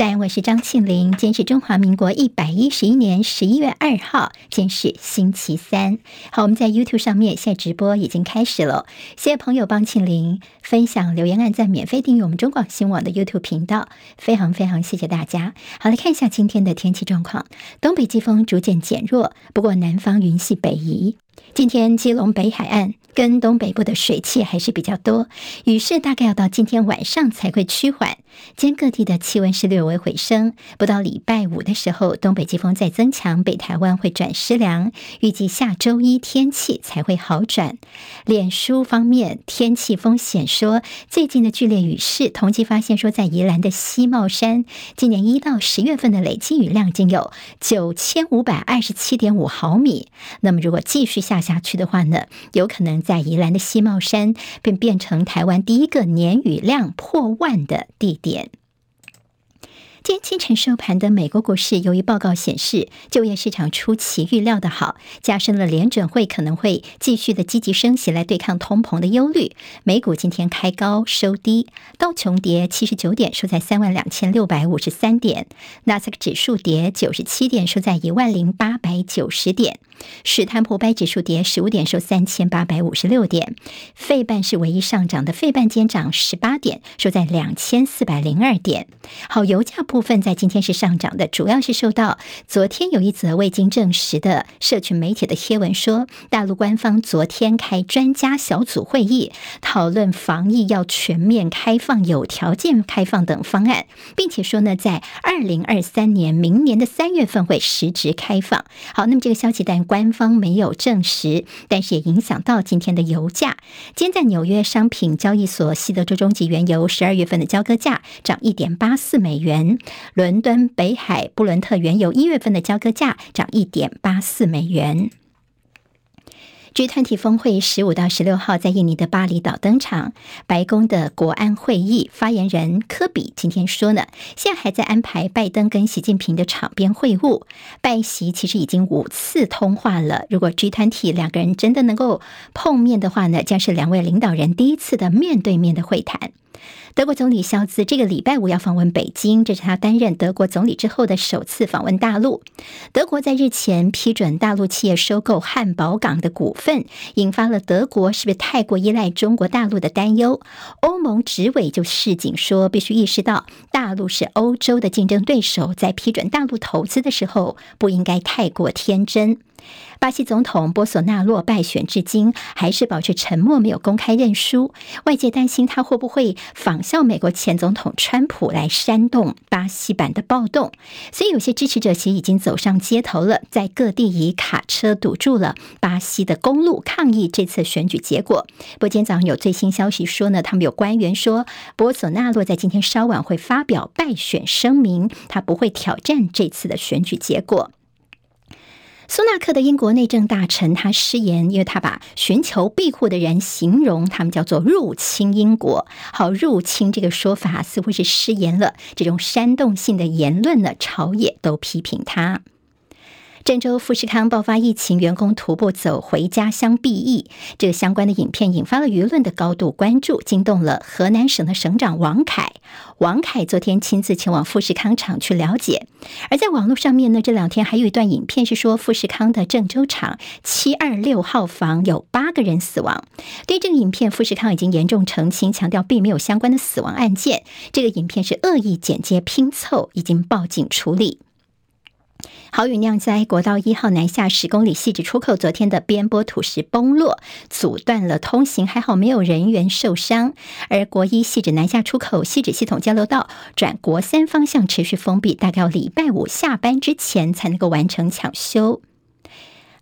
在，我是张庆玲。今天是中华民国一百一十一年十一月二号，今天是星期三。好，我们在 YouTube 上面现在直播已经开始了。谢谢朋友帮庆玲分享、留言、按赞、免费订阅我们中广新网的 YouTube 频道，非常非常谢谢大家。好，来看一下今天的天气状况。东北季风逐渐减弱，不过南方云系北移。今天基隆北海岸跟东北部的水汽还是比较多，雨势大概要到今天晚上才会趋缓。今天各地的气温是略微回升，不到礼拜五的时候，东北季风再增强，北台湾会转湿凉。预计下周一天气才会好转。脸书方面，天气风险说，最近的剧烈雨势，统计发现说，在宜兰的西帽山，今年一到十月份的累计雨量仅有九千五百二十七点五毫米。那么如果继续下下去的话呢，有可能在宜兰的西茂山便变成台湾第一个年雨量破万的地点。今天清晨收盘的美国股市，由于报告显示就业市场出奇预料的好，加深了联准会可能会继续的积极升息来对抗通膨的忧虑。美股今天开高收低，道琼跌七十九点，收在三万两千六百五十三点；纳斯克指数跌九十七点，收在一万零八百九十点；史坦普白指数跌十五点，收三千八百五十六点；费半是唯一上涨的，费半间涨十八点，收在两千四百零二点。好，油价。部分在今天是上涨的，主要是受到昨天有一则未经证实的社群媒体的贴文说，大陆官方昨天开专家小组会议，讨论防疫要全面开放、有条件开放等方案，并且说呢，在二零二三年明年的三月份会实质开放。好，那么这个消息但官方没有证实，但是也影响到今天的油价。今天在纽约商品交易所，西德州中级原油十二月份的交割价涨一点八四美元。伦敦北海布伦特原油一月份的交割价涨一点八四美元。G20 峰会十五到十六号在印尼的巴厘岛登场，白宫的国安会议发言人科比今天说呢，现在还在安排拜登跟习近平的场边会晤，拜习其实已经五次通话了。如果 G20 两个人真的能够碰面的话呢，将是两位领导人第一次的面对面的会谈。德国总理肖兹这个礼拜五要访问北京，这是他担任德国总理之后的首次访问大陆。德国在日前批准大陆企业收购汉堡港的股份，引发了德国是不是太过依赖中国大陆的担忧。欧盟执委就示警说，必须意识到大陆是欧洲的竞争对手，在批准大陆投资的时候，不应该太过天真。巴西总统波索纳洛败选至今还是保持沉默，没有公开认输。外界担心他会不会仿效美国前总统川普来煽动巴西版的暴动，所以有些支持者其实已经走上街头了，在各地以卡车堵住了巴西的公路，抗议这次选举结果。不过今天早上有最新消息说呢，他们有官员说波索纳洛在今天稍晚会发表败选声明，他不会挑战这次的选举结果。苏纳克的英国内政大臣他失言，因为他把寻求庇护的人形容他们叫做入侵英国。好，入侵这个说法似乎是失言了。这种煽动性的言论呢，朝野都批评他。郑州富士康爆发疫情，员工徒步走回家乡避疫，这个相关的影片引发了舆论的高度关注，惊动了河南省的省长王凯。王凯昨天亲自前往富士康厂去了解，而在网络上面呢，这两天还有一段影片是说富士康的郑州厂七二六号房有八个人死亡。对这个影片，富士康已经严重澄清，强调并没有相关的死亡案件。这个影片是恶意剪接拼凑，已经报警处理。好雨酿灾，国道一号南下十公里细致出口，昨天的边坡土石崩落，阻断了通行，还好没有人员受伤。而国一汐止南下出口细致系统交流道转国三方向持续封闭，大概要礼拜五下班之前才能够完成抢修。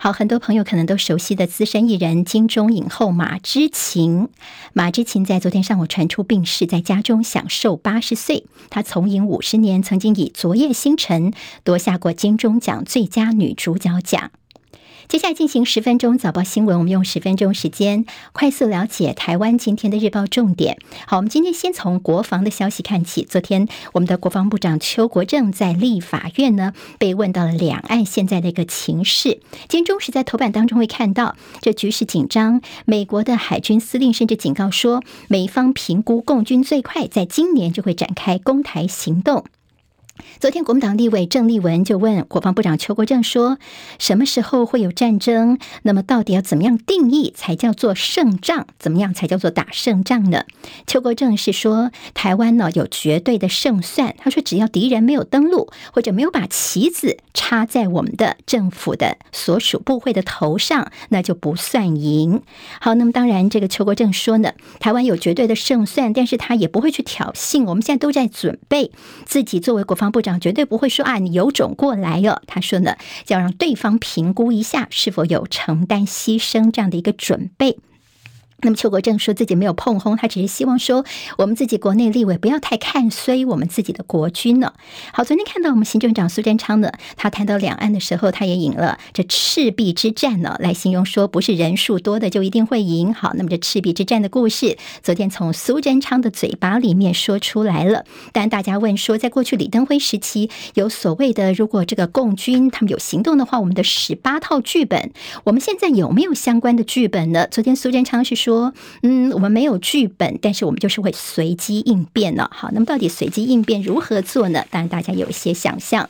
好，很多朋友可能都熟悉的资深艺人金钟影后马之琴，马之琴在昨天上午传出病逝，在家中享受八十岁。她从影五十年，曾经以《昨夜星辰》夺下过金钟奖最佳女主角奖。接下来进行十分钟早报新闻，我们用十分钟时间快速了解台湾今天的日报重点。好，我们今天先从国防的消息看起。昨天，我们的国防部长邱国正在立法院呢被问到了两岸现在的一个情势。今天中时在头版当中会看到，这局势紧张。美国的海军司令甚至警告说，美方评估共军最快在今年就会展开攻台行动。昨天，国民党立委郑丽文就问国防部长邱国正说：“什么时候会有战争？那么到底要怎么样定义才叫做胜仗？怎么样才叫做打胜仗呢？”邱国正是说：“台湾呢有绝对的胜算。他说，只要敌人没有登陆，或者没有把旗子插在我们的政府的所属部会的头上，那就不算赢。”好，那么当然，这个邱国正说呢，台湾有绝对的胜算，但是他也不会去挑衅。我们现在都在准备自己作为国防。部长绝对不会说啊，你有种过来哟。他说呢，要让对方评估一下是否有承担牺牲这样的一个准备。那么邱国正说自己没有碰轰，他只是希望说我们自己国内立委不要太看衰我们自己的国军呢。好，昨天看到我们行政长苏贞昌呢，他谈到两岸的时候，他也引了这赤壁之战呢，来形容说不是人数多的就一定会赢。好，那么这赤壁之战的故事，昨天从苏贞昌的嘴巴里面说出来了。但大家问说，在过去李登辉时期有所谓的，如果这个共军他们有行动的话，我们的十八套剧本，我们现在有没有相关的剧本呢？昨天苏贞昌是说。说，嗯，我们没有剧本，但是我们就是会随机应变了。好，那么到底随机应变如何做呢？当然，大家有一些想象。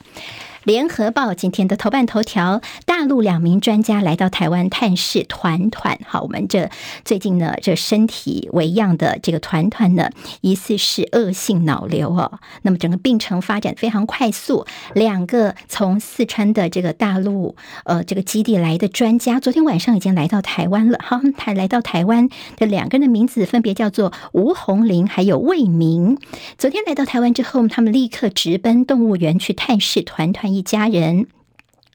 联合报今天的头版头条：大陆两名专家来到台湾探视团团。好，我们这最近呢，这身体为恙的这个团团呢，疑似是恶性脑瘤哦。那么整个病程发展非常快速。两个从四川的这个大陆呃这个基地来的专家，昨天晚上已经来到台湾了。好，他来到台湾的两个人的名字分别叫做吴红林还有魏明。昨天来到台湾之后，他们立刻直奔动物园去探视团团一家人。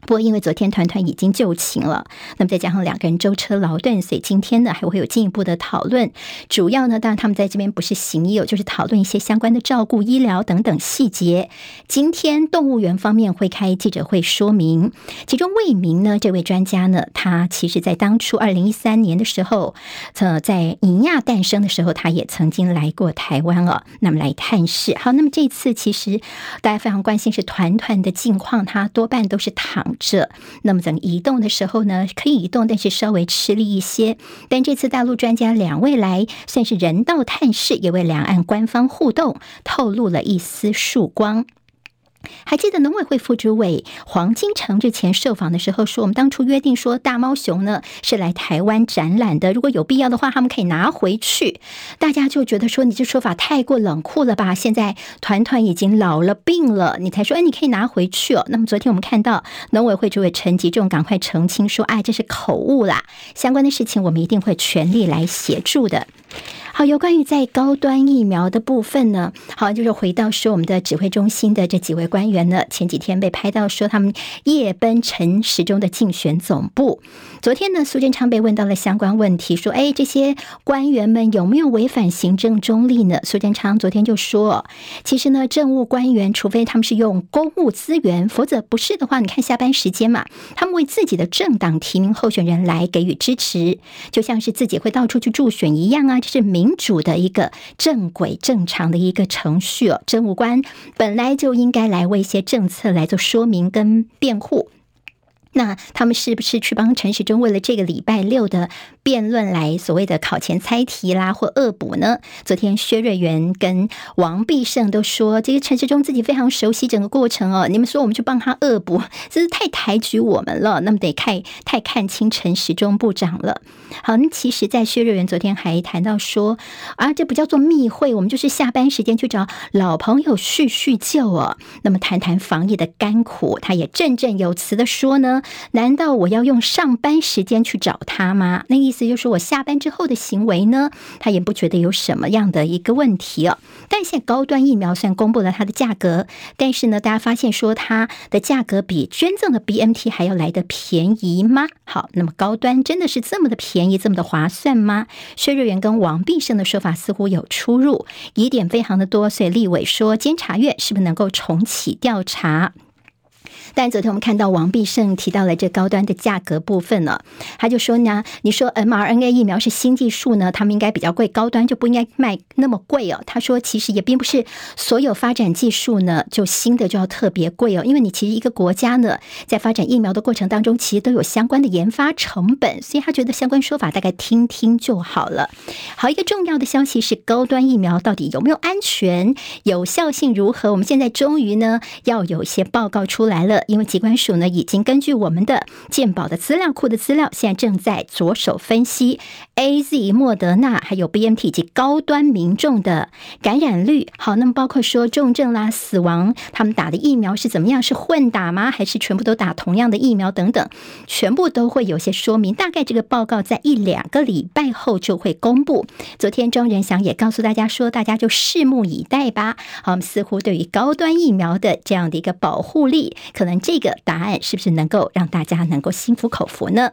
不过，因为昨天团团已经就寝了，那么再加上两个人舟车劳顿，所以今天呢还会有进一步的讨论。主要呢，当然他们在这边不是行医，就是讨论一些相关的照顾、医疗等等细节。今天动物园方面会开记者会说明，其中魏明呢这位专家呢，他其实在当初二零一三年的时候，呃，在尼亚诞生的时候，他也曾经来过台湾了，那么来探视。好，那么这次其实大家非常关心是团团的近况，他多半都是躺。这，那么等移动的时候呢，可以移动，但是稍微吃力一些。但这次大陆专家两位来，算是人道探视，也为两岸官方互动透露了一丝曙光。还记得农委会副主委黄金城之前受访的时候说，我们当初约定说大猫熊呢是来台湾展览的，如果有必要的话，他们可以拿回去。大家就觉得说你这说法太过冷酷了吧？现在团团已经老了病了，你才说哎你可以拿回去哦。那么昨天我们看到农委会主委陈吉仲赶快澄清说，哎这是口误啦，相关的事情我们一定会全力来协助的。好，有关于在高端疫苗的部分呢，好，就是回到说我们的指挥中心的这几位官员呢，前几天被拍到说他们夜奔陈时中的竞选总部。昨天呢，苏贞昌被问到了相关问题，说：“哎，这些官员们有没有违反行政中立呢？”苏贞昌昨天就说：“其实呢，政务官员除非他们是用公务资源，否则不是的话，你看下班时间嘛，他们为自己的政党提名候选人来给予支持，就像是自己会到处去助选一样啊，这是民。”民主的一个正轨正常的一个程序哦，政务官本来就应该来为一些政策来做说明跟辩护。那他们是不是去帮陈时中为了这个礼拜六的辩论来所谓的考前猜题啦或恶补呢？昨天薛瑞元跟王必胜都说，这个陈时中自己非常熟悉整个过程哦。你们说我们去帮他恶补，这是太抬举我们了。那么得太太看清陈时中部长了。好，那其实，在薛瑞元昨天还谈到说啊，这不叫做密会，我们就是下班时间去找老朋友叙叙旧哦。那么谈谈防疫的甘苦，他也振振有词的说呢。难道我要用上班时间去找他吗？那意思就是我下班之后的行为呢？他也不觉得有什么样的一个问题哦。但现在高端疫苗虽然公布了它的价格，但是呢，大家发现说它的价格比捐赠的 BNT 还要来得便宜吗？好，那么高端真的是这么的便宜，这么的划算吗？薛瑞元跟王必胜的说法似乎有出入，疑点非常的多，所以立委说监察院是不是能够重启调查？但昨天我们看到王必胜提到了这高端的价格部分了，他就说呢，你说 mRNA 疫苗是新技术呢，他们应该比较贵，高端就不应该卖那么贵哦。他说其实也并不是所有发展技术呢就新的就要特别贵哦，因为你其实一个国家呢在发展疫苗的过程当中，其实都有相关的研发成本，所以他觉得相关说法大概听听就好了。好，一个重要的消息是高端疫苗到底有没有安全，有效性如何？我们现在终于呢要有一些报告出来了，因为疾管署呢已经根据我们的健保的资料库的资料，现在正在着手分析 AZ、莫德纳还有 B、M、T 及高端民众的感染率。好，那么包括说重症啦、死亡，他们打的疫苗是怎么样？是混打吗？还是全部都打同样的疫苗？等等，全部都会有些说明。大概这个报告在一两个礼拜后就会公布。昨天庄仁祥也告诉大家说，大家就拭目以待吧。好，我们似乎对于高端疫苗的这样的一个保护力，可能这个答案是不是能够让大家能够心服口服呢？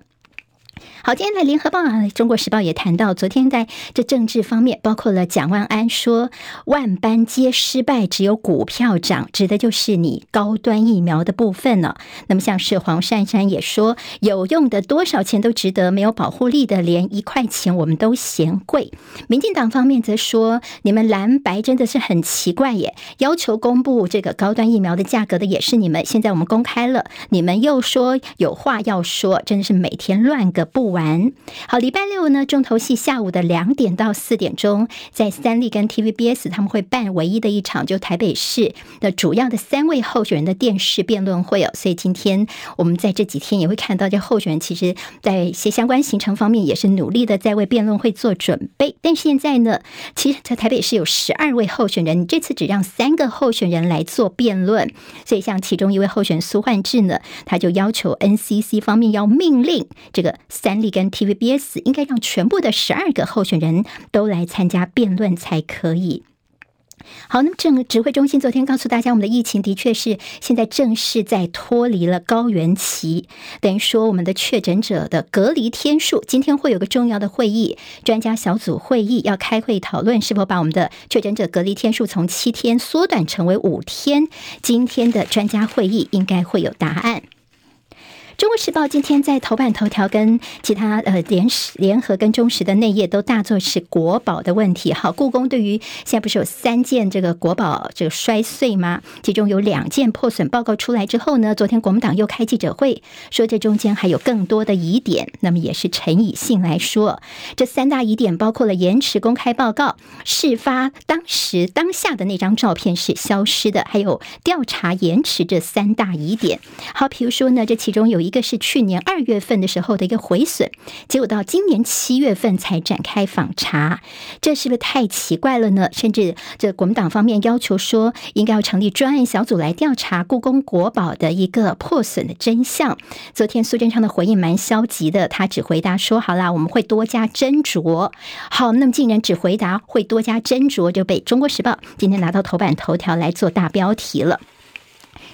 好，今天的联合报啊，《中国时报》也谈到，昨天在这政治方面，包括了蒋万安说万般皆失败，只有股票涨，指的就是你高端疫苗的部分呢。那么像是黄珊珊也说，有用的多少钱都值得，没有保护力的连一块钱我们都嫌贵。民进党方面则说，你们蓝白真的是很奇怪耶，要求公布这个高端疫苗的价格的也是你们，现在我们公开了，你们又说有话要说，真的是每天乱个不完好，礼拜六呢，重头戏下午的两点到四点钟，在三立跟 TVBS 他们会办唯一的一场，就台北市的主要的三位候选人的电视辩论会哦。所以今天我们在这几天也会看到，这候选人其实在一些相关行程方面也是努力的在为辩论会做准备。但现在呢，其实，在台北市有十二位候选人，这次只让三个候选人来做辩论。所以像其中一位候选人苏焕智呢，他就要求 NCC 方面要命令这个三。力跟 TVBS 应该让全部的十二个候选人都来参加辩论才可以。好，那么政指挥中心昨天告诉大家，我们的疫情的确是现在正式在脱离了高原期，等于说我们的确诊者的隔离天数，今天会有个重要的会议，专家小组会议要开会讨论是否把我们的确诊者隔离天数从七天缩短成为五天。今天的专家会议应该会有答案。中国时报今天在头版头条跟其他呃联时联合跟中时的内页都大作是国宝的问题。好，故宫对于现在不是有三件这个国宝这个摔碎吗？其中有两件破损报告出来之后呢，昨天国民党又开记者会说这中间还有更多的疑点。那么也是陈以信来说，这三大疑点包括了延迟公开报告、事发当时当下的那张照片是消失的，还有调查延迟这三大疑点。好，比如说呢，这其中有一。一个是去年二月份的时候的一个毁损，结果到今年七月份才展开访查，这是不是太奇怪了呢？甚至这国民党方面要求说，应该要成立专案小组来调查故宫国宝的一个破损的真相。昨天苏贞昌的回应蛮消极的，他只回答说：“好啦，我们会多加斟酌。”好，那么竟然只回答会多加斟酌，就被中国时报今天拿到头版头条来做大标题了。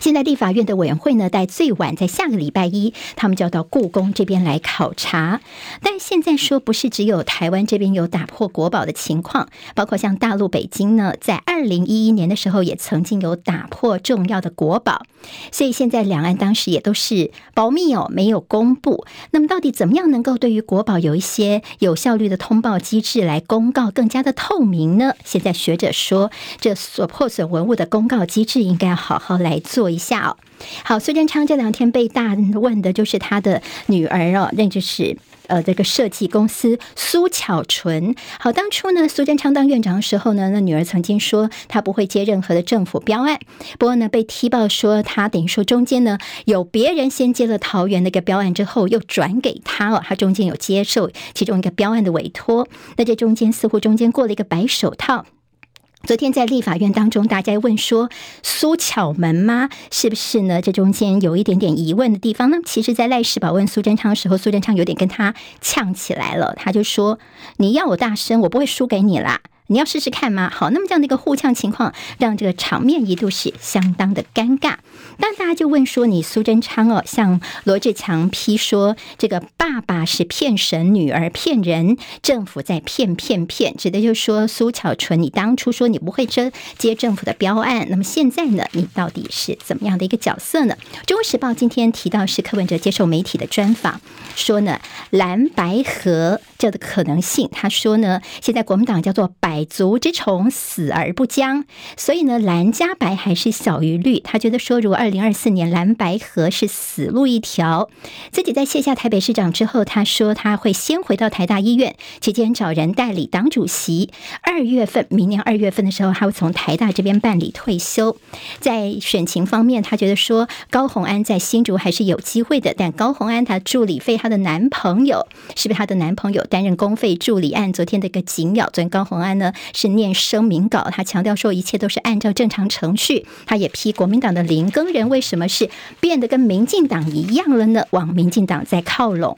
现在立法院的委员会呢，在最晚在下个礼拜一，他们就要到故宫这边来考察。但现在说不是只有台湾这边有打破国宝的情况，包括像大陆北京呢，在二零一一年的时候也曾经有打破重要的国宝。所以现在两岸当时也都是保密哦，没有公布。那么到底怎么样能够对于国宝有一些有效率的通报机制来公告更加的透明呢？现在学者说，这所破损文物的公告机制应该要好好来做。一下哦，好，苏贞昌这两天被大问的就是他的女儿哦，那就是呃这个设计公司苏巧纯。好，当初呢，苏贞昌当院长的时候呢，那女儿曾经说她不会接任何的政府标案，不过呢，被踢爆说他等于说中间呢有别人先接了桃园那个标案之后又转给他哦，他中间有接受其中一个标案的委托，那这中间似乎中间过了一个白手套。昨天在立法院当中，大家问说苏巧门吗？是不是呢？这中间有一点点疑问的地方呢？其实，在赖世宝问苏贞昌的时候，苏贞昌有点跟他呛起来了，他就说：“你要我大声，我不会输给你啦。”你要试试看吗？好，那么这样的一个互呛情况，让这个场面一度是相当的尴尬。但大家就问说，你苏贞昌哦，向罗志强批说，这个爸爸是骗神，女儿骗人，政府在骗骗骗，指的就是说苏巧纯，你当初说你不会接接政府的标案，那么现在呢，你到底是怎么样的一个角色呢？中国时报今天提到是柯文哲接受媒体的专访，说呢蓝白合这的可能性，他说呢，现在国民党叫做白。百足之虫，死而不僵，所以呢，蓝加白还是小于绿。他觉得说，如果二零二四年蓝白合是死路一条，自己在卸下台北市长之后，他说他会先回到台大医院，期间找人代理党主席。二月份，明年二月份的时候，他会从台大这边办理退休。在选情方面，他觉得说高虹安在新竹还是有机会的，但高虹安她助理费她的男朋友，是不是她的男朋友担任公费助理案？昨天的一个紧咬，昨天高虹安呢？是念声明稿，他强调说一切都是按照正常程序。他也批国民党的林耕人为什么是变得跟民进党一样了呢？往民进党在靠拢。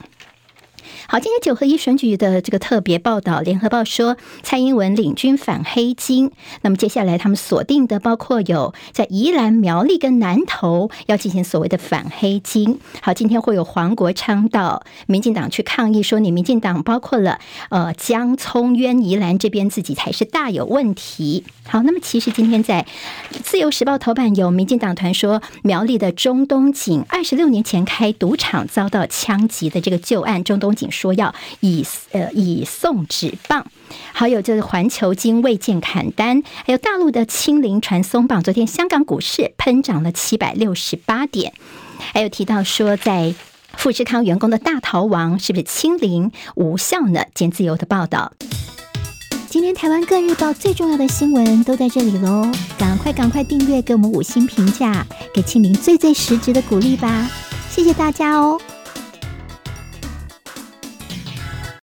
好，今天九合一选举的这个特别报道，联合报说蔡英文领军反黑金。那么接下来他们锁定的包括有在宜兰苗栗跟南投要进行所谓的反黑金。好，今天会有黄国昌到民进党去抗议，说你民进党包括了呃江聪渊宜兰这边自己才是大有问题。好，那么其实今天在自由时报头版有民进党团说苗栗的中东锦二十六年前开赌场遭到枪击的这个旧案，中东锦。说要以呃以送纸棒，还有就是环球金未见砍单，还有大陆的清零传松绑。昨天香港股市喷涨了七百六十八点，还有提到说在富士康员工的大逃亡是不是清零无效呢？见自由的报道。今天台湾各日报最重要的新闻都在这里喽，赶快赶快订阅，给我们五星评价，给清零最最实质的鼓励吧，谢谢大家哦。